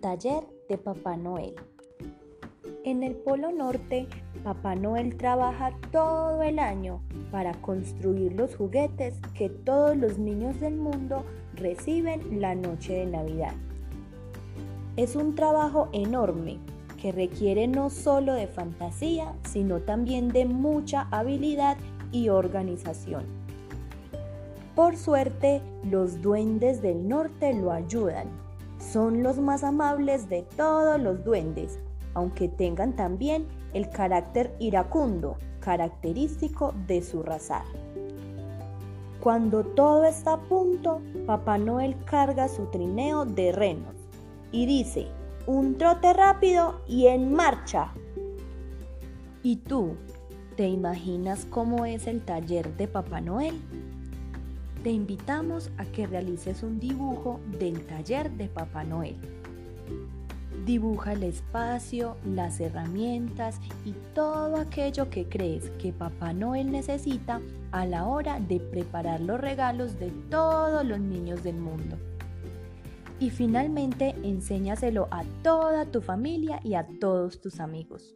taller de Papá Noel. En el Polo Norte, Papá Noel trabaja todo el año para construir los juguetes que todos los niños del mundo reciben la noche de Navidad. Es un trabajo enorme que requiere no solo de fantasía, sino también de mucha habilidad y organización. Por suerte, los duendes del norte lo ayudan. Son los más amables de todos los duendes, aunque tengan también el carácter iracundo, característico de su raza. Cuando todo está a punto, Papá Noel carga su trineo de renos y dice, un trote rápido y en marcha. ¿Y tú, te imaginas cómo es el taller de Papá Noel? Te invitamos a que realices un dibujo del taller de Papá Noel. Dibuja el espacio, las herramientas y todo aquello que crees que Papá Noel necesita a la hora de preparar los regalos de todos los niños del mundo. Y finalmente enséñaselo a toda tu familia y a todos tus amigos.